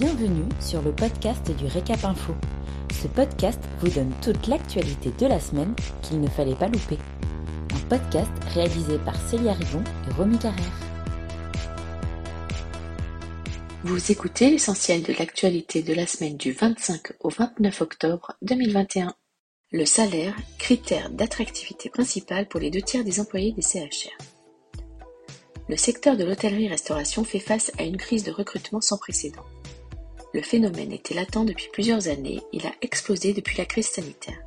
Bienvenue sur le podcast du Récap Info. Ce podcast vous donne toute l'actualité de la semaine qu'il ne fallait pas louper. Un podcast réalisé par Célia Rivon et Romy Carrère. Vous écoutez l'essentiel de l'actualité de la semaine du 25 au 29 octobre 2021. Le salaire, critère d'attractivité principal pour les deux tiers des employés des CHR. Le secteur de l'hôtellerie-restauration fait face à une crise de recrutement sans précédent. Le phénomène était latent depuis plusieurs années, il a explosé depuis la crise sanitaire.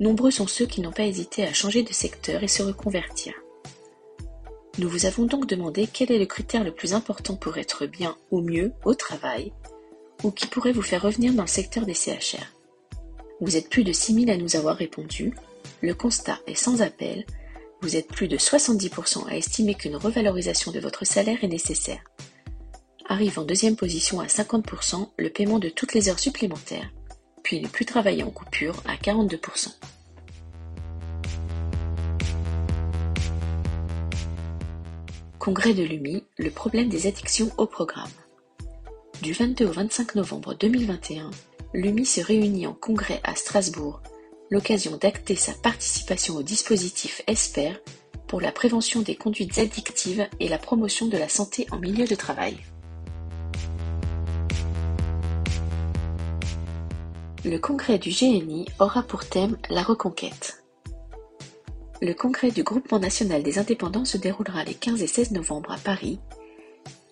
Nombreux sont ceux qui n'ont pas hésité à changer de secteur et se reconvertir. Nous vous avons donc demandé quel est le critère le plus important pour être bien ou mieux au travail, ou qui pourrait vous faire revenir dans le secteur des CHR. Vous êtes plus de 6000 à nous avoir répondu, le constat est sans appel, vous êtes plus de 70% à estimer qu'une revalorisation de votre salaire est nécessaire. Arrive en deuxième position à 50% le paiement de toutes les heures supplémentaires, puis ne plus travailler en coupure à 42%. Congrès de l'UMI, le problème des addictions au programme. Du 22 au 25 novembre 2021, l'UMI se réunit en congrès à Strasbourg l'occasion d'acter sa participation au dispositif ESPER pour la prévention des conduites addictives et la promotion de la santé en milieu de travail. Le congrès du GNI aura pour thème la reconquête. Le congrès du Groupement national des indépendants se déroulera les 15 et 16 novembre à Paris.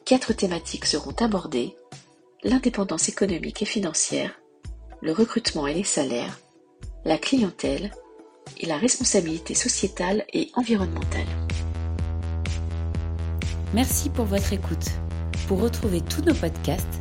Quatre thématiques seront abordées l'indépendance économique et financière, le recrutement et les salaires, la clientèle et la responsabilité sociétale et environnementale. Merci pour votre écoute. Pour retrouver tous nos podcasts,